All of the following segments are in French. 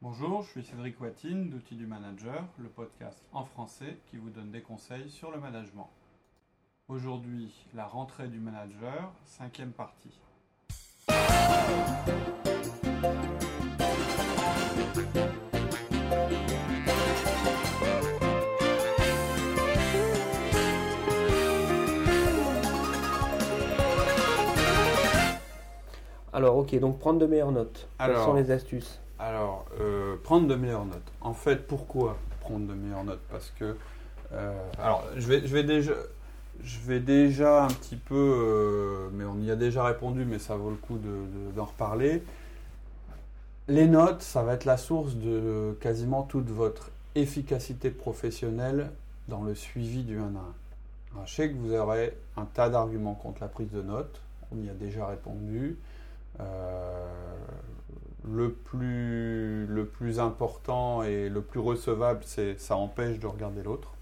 Bonjour, je suis Cédric Watine d'Outils du Manager, le podcast en français qui vous donne des conseils sur le management. Aujourd'hui, la rentrée du manager, cinquième partie. Alors, ok, donc prendre de meilleures notes. Quelles Alors- sont les astuces? Alors, euh, prendre de meilleures notes. En fait, pourquoi prendre de meilleures notes? Parce que, euh, alors, je vais, je vais déjà, je vais déjà un petit peu, euh, mais on y a déjà répondu, mais ça vaut le coup de- de- d'en reparler. Les notes, ça va être la source de quasiment toute votre efficacité professionnelle dans le suivi du 1 à 1. Alors, je sais que vous aurez un tas d'arguments contre la prise de notes. On y a déjà répondu. Euh, le, plus, le plus important et le plus recevable, c'est ça empêche de regarder l'autre.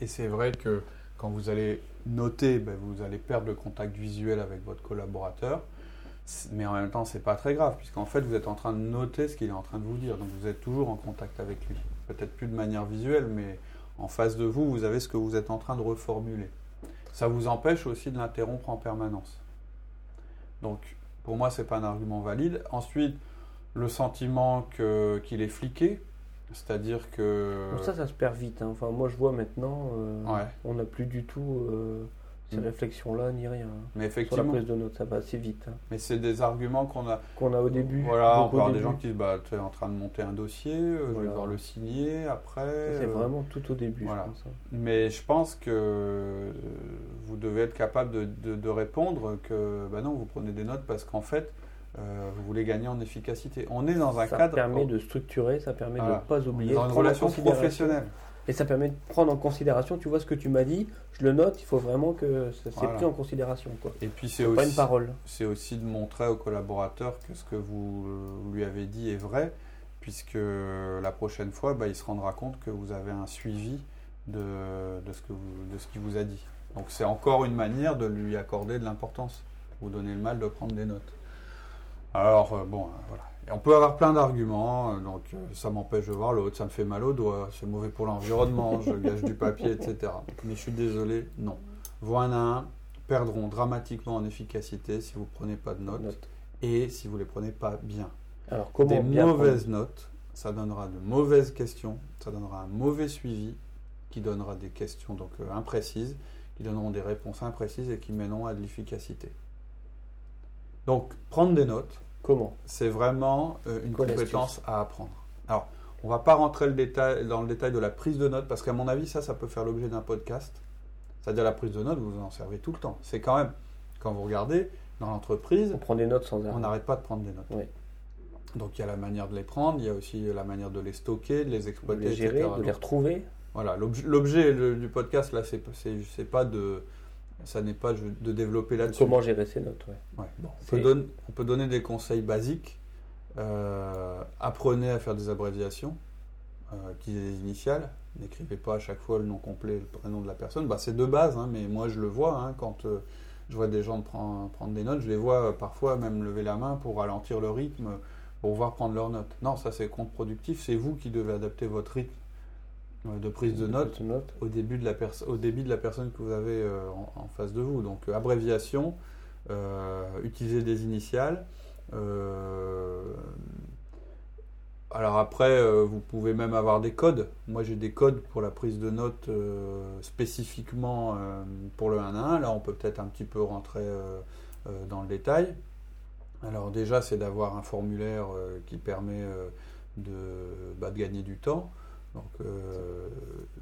Et c'est vrai que quand vous allez noter, ben, vous allez perdre le contact visuel avec votre collaborateur. Mais en même temps, c'est pas très grave, puisqu'en fait, vous êtes en train de noter ce qu'il est en train de vous dire. Donc, vous êtes toujours en contact avec lui. Peut-être plus de manière visuelle, mais en face de vous, vous avez ce que vous êtes en train de reformuler. Ça vous empêche aussi de l'interrompre en permanence. Donc, pour moi, c'est pas un argument valide. Ensuite, le sentiment que- qu'il est fliqué, c'est-à-dire que. Bon, Ça, ça se perd vite. hein. Enfin, moi, je vois maintenant, euh, Ouais. on n'a plus du tout euh, ces Mm. réflexions-là, ni rien. mais Sur la effectivement, prise de notes, ça va assez vite. hein. mais c'est des arguments qu'on a. Qu'on a au début. Voilà, on peut avoir des gens qui disent bah, tu es en train de monter un dossier, euh, je vais devoir le signer après. Ça, C'est euh, vraiment tout au début, voilà. je pense. hein. Mais je pense que euh, vous devez être capable de, de- de répondre que bah non, vous prenez des notes parce qu'en fait, euh, vous voulez gagner en efficacité. On est dans un Ça cadre. permet de structurer, ça permet Voilà. de ne pas oublier. dans une relation professionnelle. Et ça permet de prendre en considération, tu vois ce que tu m'as dit, je le note, il faut vraiment que ça c'est Voilà. pris en considération. quoi. Et puis c'est C'est pas une aussi, parole. c'est aussi de montrer au collaborateur que ce que vous euh, lui avez dit est vrai, puisque la prochaine fois, bah, il se rendra compte que vous avez un suivi de, de, ce, vous- qu'il vous a dit. Donc c'est encore une manière de lui accorder de l'importance, vous donner le mal de prendre des notes. Alors euh, bon, euh, voilà. Et on peut avoir plein d'arguments, euh, donc ça m'empêche de voir l'autre, ça me fait mal aux doigts, c'est mauvais pour l'environnement, je gâche du papier, etc. Mais je suis désolé, non. Vos 1 à 1 perdront dramatiquement en efficacité si vous ne prenez pas de notes Note. et si vous ne les prenez pas bien. Alors comment Des bien mauvaises notes, ça donnera de mauvaises questions, ça donnera un mauvais suivi qui donnera des questions donc imprécises, qui donneront des réponses imprécises et qui mèneront à de l'efficacité. Donc prendre des notes, Comment c'est vraiment euh, une Quoi, compétence à apprendre. Alors, on va pas rentrer le détail, dans le détail de la prise de notes parce qu'à mon avis, ça, ça peut faire l'objet d'un podcast. C'est-à-dire la prise de notes, vous en servez tout le temps. C'est quand même, quand vous regardez, dans l'entreprise, On prend des notes sans arrêt. on n'arrête pas de prendre des notes. Oui. Donc il y a la manière de les prendre, il y a aussi la manière de les stocker, de les de exploiter, les gérer, etc. de les retrouver. voilà, l'objet- du podcast là, c'est pas de, ça n'est pas de développer là-dessus. Comment gérer ces notes, ouais. Ouais, bon, on, peut donner, on peut donner des conseils basiques. Euh, apprenez à faire des abréviations, euh, utilisez des initiales. N'écrivez pas à chaque fois le nom complet, le prénom de la personne. Bah, c'est de base, hein, mais moi je le vois hein, quand euh, je vois des gens prendre, prendre des notes. Je les vois euh, parfois même lever la main pour ralentir le rythme, pour voir prendre leurs notes. Non, ça c'est contre-productif. C'est vous qui devez adapter votre rythme de prise de notes Prise de notes. au début de la, au début de la personne que vous avez euh, en, en face de vous. Donc euh, abréviation, euh, utiliser des initiales. euh, alors après, vous pouvez même avoir des codes. Moi j'ai des codes pour la prise de notes spécifiquement pour le 1 à 1. Là on peut peut-être un petit peu rentrer dans le détail. Alors déjà c'est d'avoir un formulaire qui permet de, bah, de gagner du temps. Donc, euh,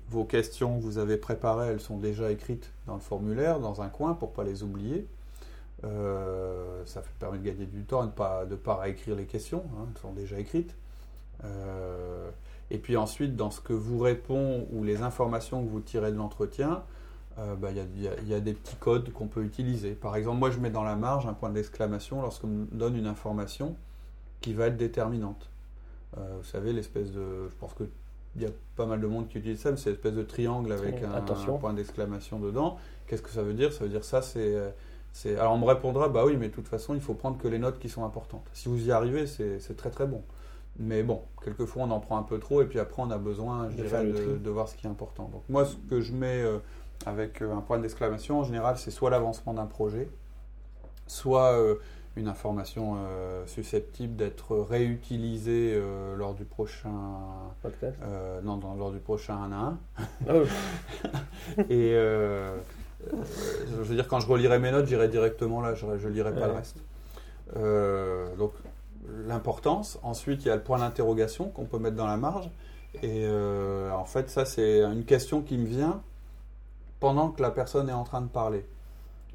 vos questions que vous avez préparées, elles sont déjà écrites dans le formulaire, dans un coin, pour ne pas les oublier. Euh, ça permet de gagner du temps et de ne pas, de pas réécrire les questions, hein, elles sont déjà écrites. Euh, et puis ensuite, dans ce que vous répond ou les informations que vous tirez de l'entretien, bah, il y, y a- des petits codes qu'on peut utiliser. Par exemple, moi je mets dans la marge un point d'exclamation lorsqu'on me donne une information qui va être déterminante. Vous savez, l'espèce de. Je pense que il y a pas mal de monde qui utilise ça, mais c'est l'espèce de triangle avec un, point d'exclamation dedans. Qu'est-ce que ça veut dire? Ça veut dire ça, c'est. euh, c'est- Alors on me répondra, bah oui, mais de toute façon, il faut prendre que les notes qui sont importantes. Si vous y arrivez, c'est c'est très très bon. Mais bon, quelquefois on en prend un peu trop et puis après on a besoin, je De dirais, de, voir ce qui est important. Donc moi, ce que je mets euh, avec euh, un point d'exclamation, en général, c'est soit l'avancement d'un projet, soit euh, une information euh, susceptible d'être réutilisée euh, lors du prochain, Podcast. euh, non, dans- lors du prochain 1 à 1. Ah. Et je veux dire, quand je relirai mes notes, j'irai directement là, je ne lirai pas Ouais. le reste. Donc, l'importance. Ensuite, il y a le point d'interrogation qu'on peut mettre dans la marge. Et en fait, ça, c'est une question qui me vient pendant que la personne est en train de parler.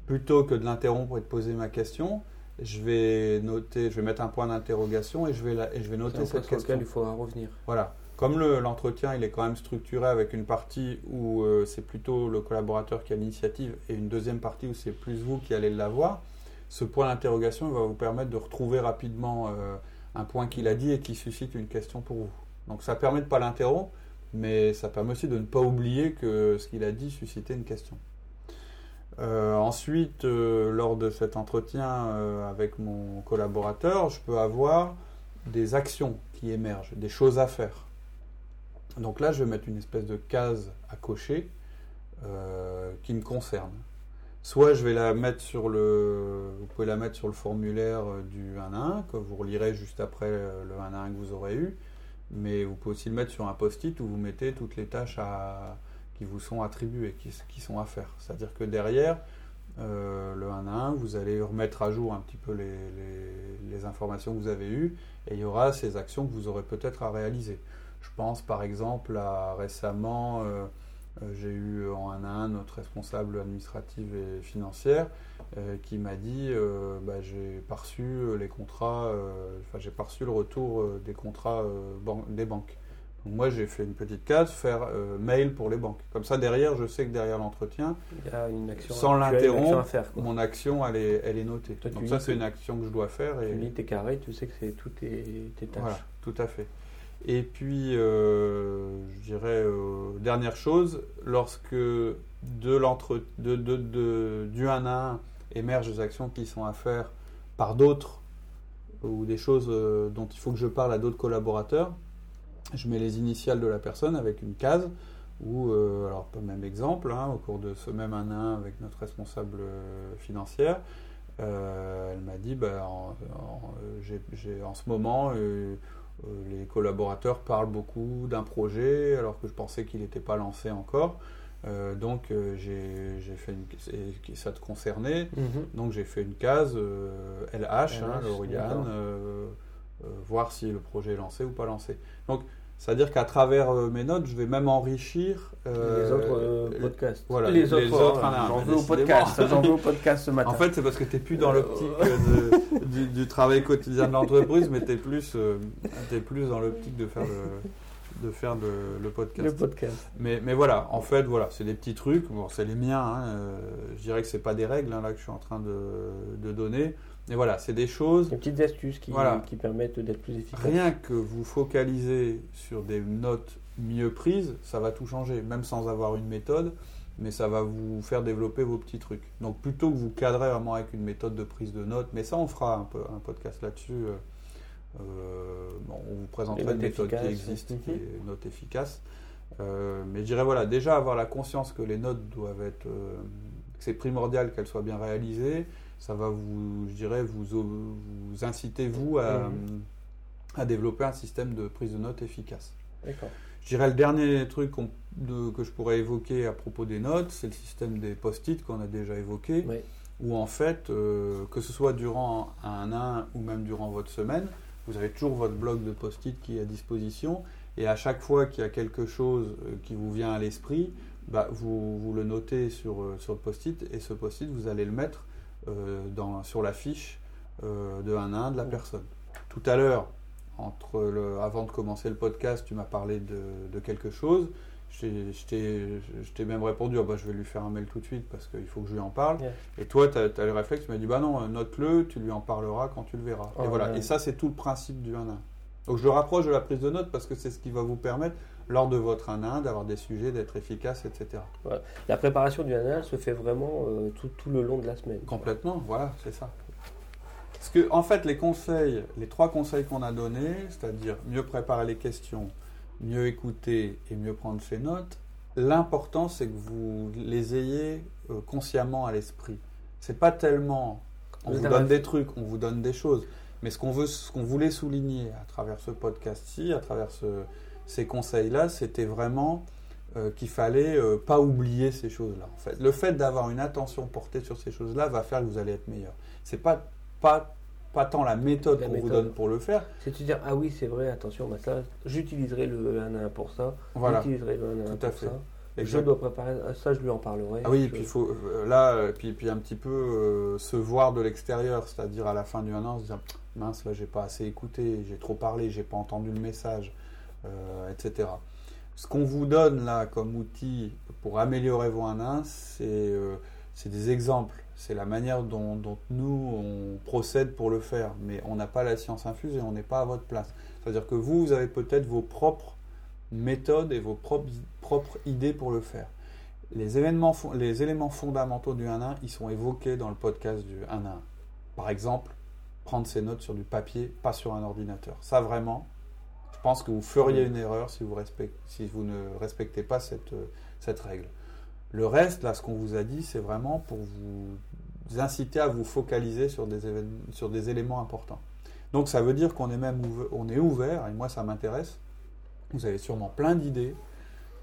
Plutôt que de l'interrompre et de poser ma question, je vais noter, je vais mettre un point d'interrogation et je vais, la- et je vais noter cette question. lequel il faudra revenir. Voilà. Comme le- l'entretien, il est quand même structuré avec une partie où euh, c'est plutôt le collaborateur qui a l'initiative et une deuxième partie où c'est plus vous qui allez l'avoir, ce point d'interrogation va vous permettre de retrouver rapidement euh, un point qu'il a dit et qui suscite une question pour vous. Donc ça permet de ne pas l'interrompre, mais ça permet aussi de ne pas oublier que ce qu'il a dit suscitait une question. Euh, ensuite, euh, lors de cet entretien euh, avec mon collaborateur, je peux avoir des actions qui émergent, des choses à faire. Donc là, je vais mettre une espèce de case à cocher qui me concerne. Soit je vais la mettre sur le, vous pouvez la mettre sur le formulaire du 1 à 1 que vous relirez juste après le 1 à 1 que vous aurez eu, mais vous pouvez aussi le mettre sur un post-it où vous mettez toutes les tâches à, qui vous sont attribuées, qui, qui sont à faire. C'est-à-dire que derrière, euh, le 1 à 1, vous allez remettre à jour un petit peu les, informations que vous avez eues et il y aura ces actions que vous aurez peut-être à réaliser. Je pense par exemple à récemment, euh, euh, j'ai eu en 1 à 1 notre responsable administrative et financière qui m'a dit bah, j'ai pas reçu les contrats, enfin j'ai pas le retour des contrats des banques. Moi j'ai fait une petite case, faire euh, mail pour les banques. Comme ça derrière, je sais que derrière l'entretien, Sans l'interrompre, mon action elle est, elle est notée. Toi, Donc ça c'est une action que je dois faire et Tu lis tes carrés, tu sais que c'est toutes tes, tâches. voilà, tout à fait. Et puis, euh, je dirais, euh, dernière chose, lorsque de l'entre, de, de, de- du 1 à 1 émergent des actions qui sont à faire par d'autres ou des choses dont il faut que je parle à d'autres collaborateurs, je mets les initiales de la personne avec une case ou, euh, alors pas le même exemple, hein, au cours de ce même 1 à 1 avec notre responsable euh, financière, euh, elle m'a dit, bah, en, ce moment, euh, les collaborateurs parlent beaucoup d'un projet alors que je pensais qu'il n'était pas lancé encore. Donc j'ai fait une, et ça te concernait. Mhm. Donc j'ai fait une case euh, LH, hein, LH, Lauriane, voir si le projet est lancé ou pas lancé. Donc c'est-à-dire qu'à travers euh, mes notes, je vais même enrichir euh, les autres euh, podcasts. voilà, les, les autres, autres, un, J'en veux au podcast. J'en veux au podcast ce matin. En fait, c'est parce que tu n'es plus dans l'optique euh, de- du, du travail quotidien de l'entreprise, mais tu es plus, euh, t'es plus dans l'optique de faire le, de faire le, le podcast. le podcast. Mais, mais voilà, en fait, voilà, c'est des petits trucs. Bon, c'est les miens. hein, euh, je dirais que c'est pas des règles hein, là que je suis en train de, de donner. Mais voilà, c'est des choses. Des petites astuces qui, Voilà. qui permettent d'être plus efficace. Rien que vous focalisez sur des notes mieux prises, ça va tout changer, même sans avoir une méthode, mais ça va vous faire développer vos petits trucs. Donc plutôt que vous cadrez vraiment avec une méthode de prise de notes, mais ça on fera un, peu, un podcast là-dessus. euh, euh, bon, on vous présentera une méthode qui existe, qui Mhm. est note efficace. Euh, mais je dirais voilà, déjà avoir la conscience que les notes doivent être, euh, que c'est primordial qu'elles soient bien réalisées. Ça va vous, je dirais, vous, vous inciter vous à, Mhm. à développer un système de prise de notes efficace. D'accord. Je dirais le dernier truc de- que je pourrais évoquer à propos des notes, c'est le système des post-it qu'on a déjà évoqué, Ouais. où en fait, euh, que ce soit durant un 1 ou même durant votre semaine, vous avez toujours votre bloc de post-it qui est à disposition, et à chaque fois qu'il y a quelque chose euh, qui vous vient à l'esprit, bah, vous, vous le notez sur, euh, sur le post-it, et ce post-it, vous allez le mettre dans, sur la fiche euh, de 1 à 1 de la personne. Tout à l'heure, entre le, avant de commencer le podcast, tu m'as parlé de, de quelque chose. Je t'ai- même répondu, bah, je vais lui faire un mail tout de suite parce qu'il faut que je lui en parle. Yeah. Et toi, tu as, le réflexe, tu m'as dit, bah non, euh, note-le, tu lui en parleras quand tu le verras. Oh, et voilà. ouais. Et ça, c'est tout le principe du 1 à 1. Donc je le rapproche de la prise de notes parce que c'est ce qui va vous permettre, lors de votre 1 à 1, d'avoir des sujets, d'être efficace, etc. La préparation du anal se fait vraiment euh, tout, tout le long de la semaine. Complètement, voilà, c'est ça. Parce que, en fait, les conseils, les trois conseils qu'on a donnés, c'est-à-dire mieux préparer les questions, mieux écouter et mieux prendre ses notes, l'important c'est que vous les ayez euh, consciemment à l'esprit. C'est pas tellement on Vous donne des trucs, on vous donne des choses, mais ce qu'on veut, ce qu'on voulait souligner à travers ce podcast-ci, à travers ce- ces conseils-là, c'était vraiment euh, qu'il fallait euh, pas oublier ces choses-là. En fait, le fait d'avoir une attention portée sur ces choses-là va faire que vous allez être meilleur. C'est pas pas pas tant la méthode qu'on vous donne pour le faire. C'est de dire, ah oui, c'est vrai, attention, bah ça, j'utiliserai le 1 à 1 pour ça. Voilà. J'utiliserai le 1 à 1 Tout à pour fait. ça. Je dois préparer, ah, ça je lui en parlerai. Ah oui, et puis il faut euh, là, euh, puis, puis un petit peu euh, se voir de l'extérieur, c'est-à-dire à la fin du un an, se dire mince, là j'ai pas assez écouté, j'ai trop parlé, j'ai pas entendu le message, euh, etc. Ce qu'on vous donne là comme outil pour améliorer vos 1 1, c'est euh, c'est des exemples, c'est la manière dont, nous on procède pour le faire, mais on n'a pas la science infuse et on n'est pas à votre place. C'est-à-dire que vous, vous avez peut-être vos propres méthodes et vos propres, propres idées pour le faire. Les, événements, les éléments fondamentaux du 1-1, ils sont évoqués dans le podcast du 1-1. Par exemple, prendre ses notes sur du papier, pas sur un ordinateur. Ça, vraiment, pense que vous feriez une erreur si vous, respect- si vous ne respectez pas cette, euh, cette règle. Le reste, là, ce qu'on vous a dit, c'est vraiment pour vous inciter à vous focaliser sur des, évén- sur des éléments importants. Donc, ça veut dire qu'on est même ouve- on est ouvert, et moi, ça m'intéresse. Vous avez sûrement plein d'idées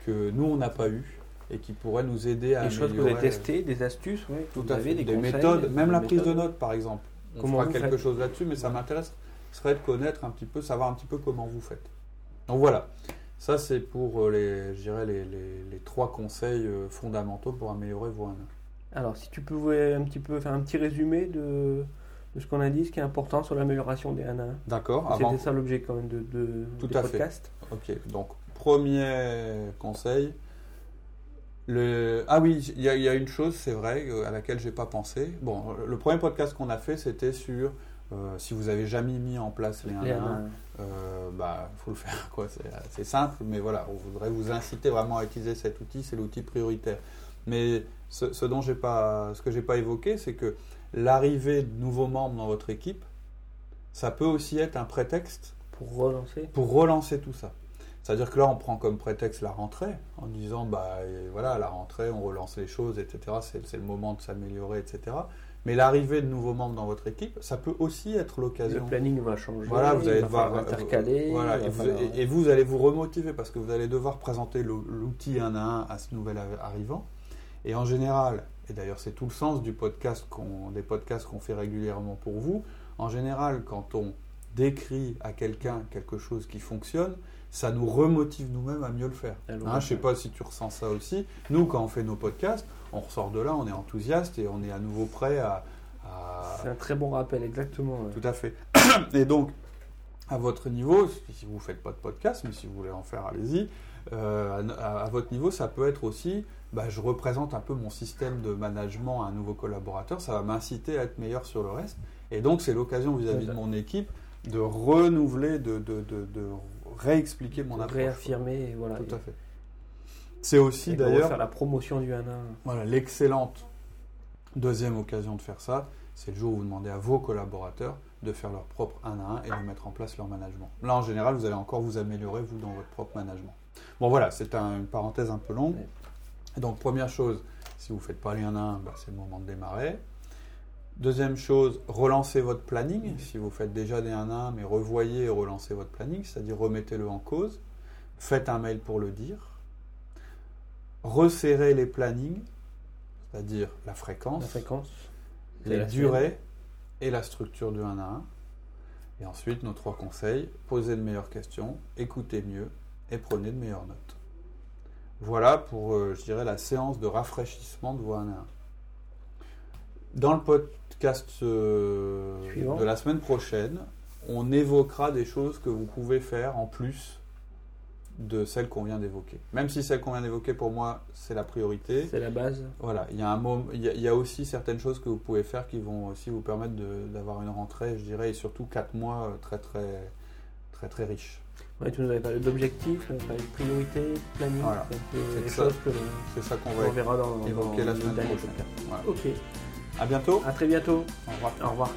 que nous, on n'a pas eues et qui pourraient nous aider à Des choses que vous avez testées, des astuces, que tout vous à fait. des, Des, conseils, méthodes, même des la prise de notes, par exemple. On Comment fera quelque faites? chose là-dessus, mais ça m'intéresse serait de connaître un petit peu, savoir un petit peu comment vous faites. Donc voilà, ça c'est pour euh, les, je dirais les, les- les trois conseils euh, fondamentaux pour améliorer vos 1 Alors, si tu pouvais un petit peu faire un petit résumé de, de ce qu'on a dit, ce qui est important sur l'amélioration des 1 à 1. D'accord avant... C'était ça l'objet quand même de, de Tout à fait. podcast. Ok, donc premier conseil. Le... Ah oui, il y, a- il y a une chose, c'est vrai, euh, à laquelle j'ai pas pensé. Bon, le premier podcast qu'on a fait, c'était sur euh, si vous avez jamais mis en place les 1 Les à 1 à 1, 1. euh, bah, faut le faire. quoi. C'est c'est simple, mais voilà, on voudrait vous inciter vraiment à utiliser cet outil. C'est l'outil prioritaire. Mais ce, ce dont j'ai pas, ce que j'ai pas évoqué, c'est que l'arrivée de nouveaux membres dans votre équipe, ça peut aussi être un prétexte Pour relancer. pour relancer tout ça. C'est-à-dire que là, on prend comme prétexte la rentrée, en disant, bah voilà, la rentrée, on relance les choses, etc. C'est le moment de s'améliorer, etc. Mais l'arrivée de nouveaux membres dans votre équipe, ça peut aussi être Le l'occasion. planning va changer. Voilà, vous allez devoir falloir intercaler. Voilà, il va et vous, falloir- et- vous allez vous remotiver parce que vous allez devoir présenter le- l'outil un à un à ce nouvel arri- arrivant. Et en général, et d'ailleurs c'est tout le sens du podcast qu'on, des podcasts qu'on fait régulièrement pour vous. En général, quand on décrit à quelqu'un quelque chose qui fonctionne, ça nous remotive nous-mêmes à mieux le faire. Hein, je sais pas si tu ressens ça aussi. Nous, quand on fait nos podcasts, on ressort de là, on est enthousiaste et on est à nouveau prêt à- à, C'est un très bon rappel, exactement. ouais. tout à fait. Et donc, à votre niveau, si vous ne faites pas de podcast, mais si vous voulez en faire, allez-y. euh, à, à votre niveau, ça peut être aussi, bah, je représente un peu mon système de management à un nouveau collaborateur, ça va m'inciter à être meilleur sur le reste. Et donc, c'est l'occasion vis-à-vis de mon équipe de renouveler, de, de, de, de réexpliquer mon approche. réaffirmer, et voilà. Tout à fait. C'est aussi d'ailleurs faire la promotion du 1 à 1. voilà, l'excellente deuxième occasion de faire ça, c'est le jour où vous demandez à vos collaborateurs de faire leur propre 1 à 1 et de mettre en place leur management. Là, en général, vous allez encore vous améliorer, vous, dans votre propre management. Bon, voilà, c'est un- une parenthèse un peu longue. Donc, première chose, si vous ne faites pas les 1 à 1, bah, c'est le moment de démarrer. Deuxième chose, relancez votre planning. Si vous faites déjà des 1 à 1, mais revoyez et relancez votre planning, c'est-à-dire remettez-le en cause. Faites un mail pour le dire. Resserrez les plannings, c'est-à-dire la fréquence, La fréquence. les la durées et la structure du 1 à 1. Et ensuite, nos trois conseils, posez de meilleures questions, écoutez mieux et prenez de meilleures notes. Voilà pour, euh, je dirais, la séance de rafraîchissement de vos 1 à 1. Dans le podcast euh, de la semaine prochaine, on évoquera des choses que vous pouvez faire en plus de celles qu'on vient d'évoquer. Même si celles qu'on vient d'évoquer, pour moi, c'est la priorité. C'est la base. Voilà, il y, a un moment, il, y a, il y a aussi certaines choses que vous pouvez faire qui vont aussi vous permettre d'avoir une rentrée, je dirais, et surtout 4 mois euh, très très très très riches. Ouais, tu nous avais parlé d'objectifs, parlé de priorité, de planning. Voilà. c'est ça. qu'on qu'on va verra dans, évoquer dans la semaine prochaine. Voilà. Ok, À bientôt. à très bientôt. Au revoir. Au revoir.